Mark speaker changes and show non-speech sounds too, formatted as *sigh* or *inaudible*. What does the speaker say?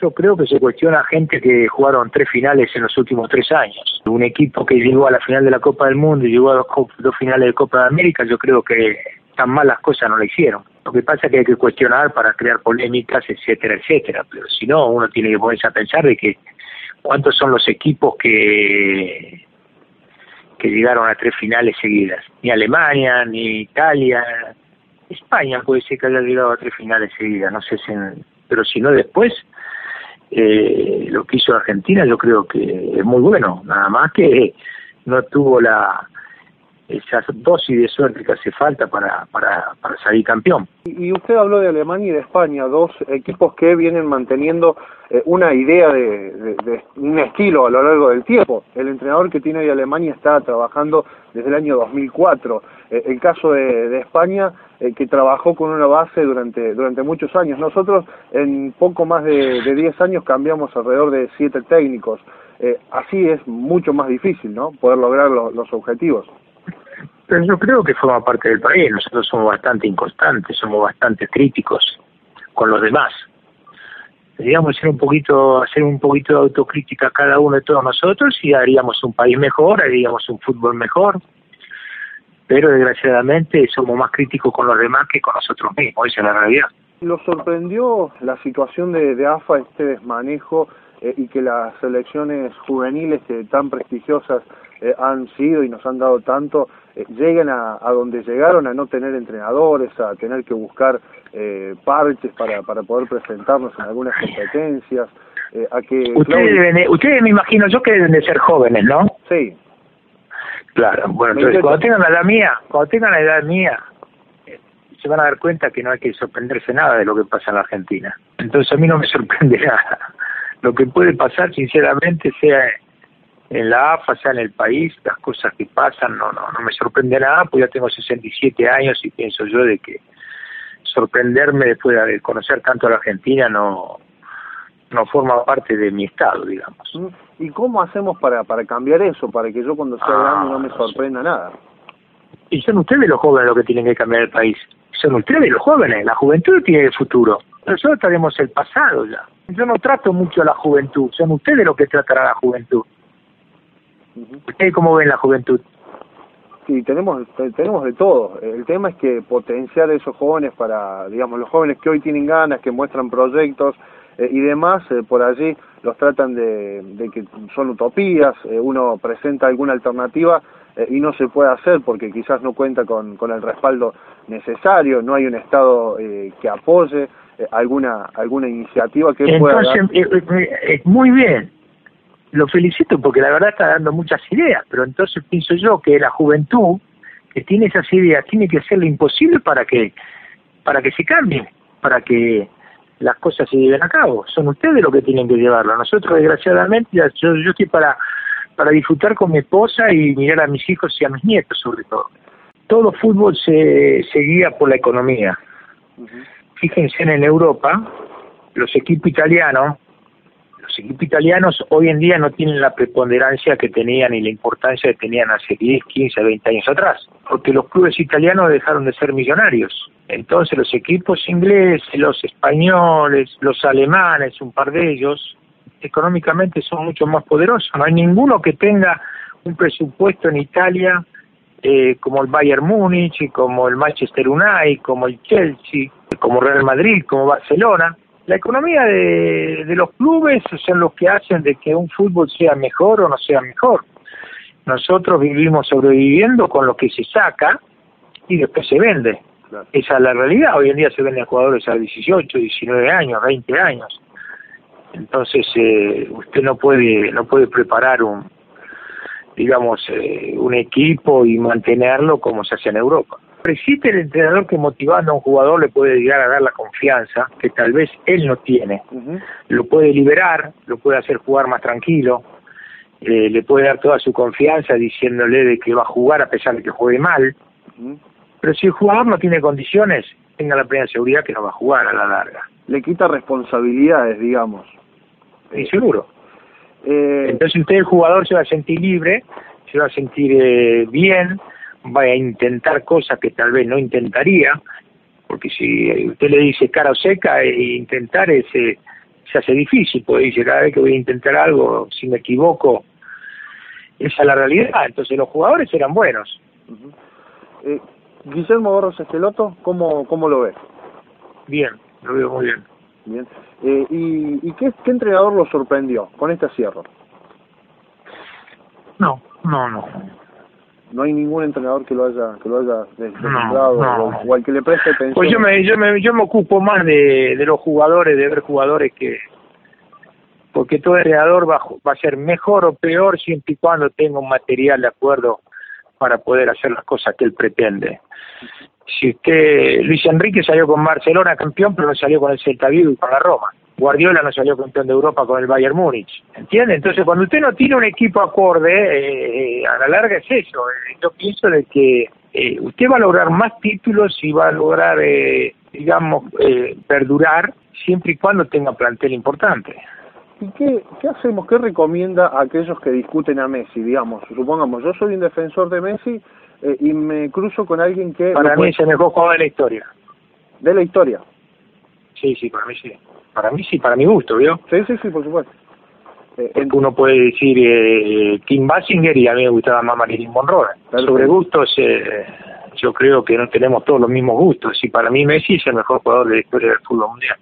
Speaker 1: yo creo que se cuestiona gente que jugaron tres finales en los últimos tres años. Un equipo que llegó a la final de la Copa del Mundo y llegó a dos, finales de Copa de América, yo creo que tan malas cosas no la hicieron. Lo que pasa es que hay que cuestionar para crear polémicas, etcétera, etcétera. Pero si no, uno tiene que ponerse a pensar de que cuántos son los equipos que que llegaron a tres finales seguidas. Ni Alemania, ni Italia, España puede ser que haya llegado a tres finales seguidas. No sé si pero si no después, eh, lo que hizo Argentina yo creo que es muy bueno, nada más que no tuvo la esa dosis de suerte que hace falta para, para, para salir campeón.
Speaker 2: Y usted habló de Alemania y de España, dos equipos que vienen manteniendo eh, una idea de, de, un estilo a lo largo del tiempo. El entrenador que tiene de Alemania está trabajando desde el año 2004. Eh, el caso de, de España, eh, que trabajó con una base durante, durante muchos años. Nosotros en poco más de, de 10 años cambiamos alrededor de 7 técnicos. así es mucho más difícil, ¿no? Poder lograr los objetivos.
Speaker 1: Pero yo creo que forma parte del país. Nosotros somos bastante inconstantes, somos bastante críticos con los demás. Digamos, hacer un poquito, hacer un poquito de autocrítica cada uno de todos nosotros y haríamos un país mejor, haríamos un fútbol mejor. Pero desgraciadamente somos más críticos con los demás que con nosotros mismos, esa es la realidad.
Speaker 2: ¿Lo sorprendió la situación de, de AFA, este desmanejo eh, y que las selecciones juveniles que tan prestigiosas eh, han sido y nos han dado tanto, eh, lleguen a, a, donde llegaron, a no tener entrenadores, a tener que buscar eh, parches para, para poder presentarnos en algunas competencias, eh, a que...
Speaker 1: Ustedes, deben ustedes me imagino yo que deben de ser jóvenes, ¿no?
Speaker 2: Sí.
Speaker 1: Claro, bueno, entonces cuando tengan la edad mía, cuando tengan la edad mía, se van a dar cuenta que no hay que sorprenderse nada de lo que pasa en la Argentina. Entonces a mí no me sorprende *laughs* nada. Lo que puede pasar, sinceramente, sea en la AFA, sea en el país, las cosas que pasan, no, no, no me sorprende nada, pues ya tengo 67 años y pienso yo de que sorprenderme después de conocer tanto a la Argentina no no forma parte de mi estado, digamos.
Speaker 2: ¿Y cómo hacemos para para cambiar eso, para que yo cuando sea ah, grande no me sorprenda nada?
Speaker 1: Y son ustedes los jóvenes los que tienen que cambiar el país. Son ustedes los jóvenes, la juventud tiene el futuro. Nosotros tenemos el pasado ya. Yo no trato mucho a la juventud, son ustedes los que tratan a la juventud. ¿Ustedes cómo ven la juventud?
Speaker 2: Sí, tenemos, tenemos de todo. El tema es que potenciar a esos jóvenes para, digamos, los jóvenes que hoy tienen ganas, que muestran proyectos eh, y demás, eh, por allí los tratan de, de que son utopías, eh, uno presenta alguna alternativa y no se puede hacer porque quizás no cuenta con, con el respaldo necesario, no hay un Estado que apoye alguna alguna iniciativa que
Speaker 1: Entonces,
Speaker 2: pueda
Speaker 1: dar... muy bien, lo felicito porque la verdad está dando muchas ideas, pero entonces pienso yo que la juventud que tiene esas ideas tiene que hacer lo imposible para que para que se cambien, para que las cosas se lleven a cabo. Son ustedes los que tienen que llevarlo. Nosotros desgraciadamente yo, yo estoy para para disfrutar con mi esposa y mirar a mis hijos y a mis nietos sobre todo. Todo fútbol se, se guía por la economía. Fíjense en Europa, los equipos italianos equipos italianos hoy en día no tienen la preponderancia que tenían y la importancia que tenían hace 10, 15, 20 años atrás, porque los clubes italianos dejaron de ser millonarios. Entonces los equipos ingleses, los españoles, los alemanes, un par de ellos, económicamente son mucho más poderosos. No hay ninguno que tenga un presupuesto en Italia eh, como el Bayern Múnich, como el Manchester United, como el Chelsea, como Real Madrid, como Barcelona la economía de, de los clubes son los que hacen de que un fútbol sea mejor o no sea mejor. Nosotros vivimos sobreviviendo con lo que se saca y después se vende. Esa es la realidad. Hoy en día se venden jugadores a 18, 19 años, 20 años. Entonces eh, usted no puede no puede preparar un digamos eh, un equipo y mantenerlo como se hace en Europa. Existe el entrenador que motivando a un jugador le puede llegar a dar la confianza que tal vez él no tiene. Lo puede liberar, lo puede hacer jugar más tranquilo, eh, le puede dar toda su confianza diciéndole de que va a jugar a pesar de que juegue mal. Pero si el jugador no tiene condiciones, tenga la plena seguridad que no va a jugar a la larga.
Speaker 2: Le quita responsabilidades, digamos.
Speaker 1: Y seguro. Eh... Entonces usted, el jugador, se va a sentir libre, se va a sentir eh, bien, va a intentar cosas que tal vez no intentaría, porque si usted le dice cara o seca, e intentar ese se hace difícil, porque dice cada vez que voy a intentar algo, si me equivoco, esa es la realidad. Entonces los jugadores eran buenos.
Speaker 2: eh, Guillermo Borros Esqueloto, ¿cómo, ¿cómo lo ves?
Speaker 1: Bien, lo veo muy bien.
Speaker 2: Bien. Eh, ¿Y, y qué, qué entrenador lo sorprendió con este cierre?
Speaker 1: No, no, no.
Speaker 2: No hay ningún entrenador que lo haya que lo haya deslumbrado o, al que le preste atención.
Speaker 1: Pues yo me yo me yo me ocupo más de, de los jugadores, de ver jugadores que porque todo entrenador va, va a ser mejor o peor siempre y cuando tenga un material de acuerdo para poder hacer las cosas que él pretende. Si usted, Luis Enrique salió con Barcelona campeón, pero no salió con el Celta Vigo y con la Roma. Guardiola no salió campeón de Europa con el Bayern Múnich, ¿entiende? Entonces, cuando usted no tiene un equipo acorde, eh, a la larga es eso. Eh, yo pienso de que eh, usted va a lograr más títulos y va a lograr, eh, digamos, eh, perdurar siempre y cuando tenga plantel importante.
Speaker 2: ¿Y qué, qué hacemos? ¿Qué recomienda a aquellos que discuten a Messi, digamos? Supongamos, yo soy un defensor de Messi eh, y me cruzo con alguien que...
Speaker 1: Para mí es el mejor jugador de la historia.
Speaker 2: ¿De la historia?
Speaker 1: Sí, sí, para mí sí. Para mí sí, para mi gusto, ¿vio?
Speaker 2: Sí, sí, sí, por supuesto.
Speaker 1: Eh, uno puede decir eh, Kim Basinger y a mí me gustaba más Marilyn Monroe. Claro. Sobre gustos, eh, yo creo que no tenemos todos los mismos gustos. Y para mí Messi es el mejor jugador de la historia del fútbol mundial.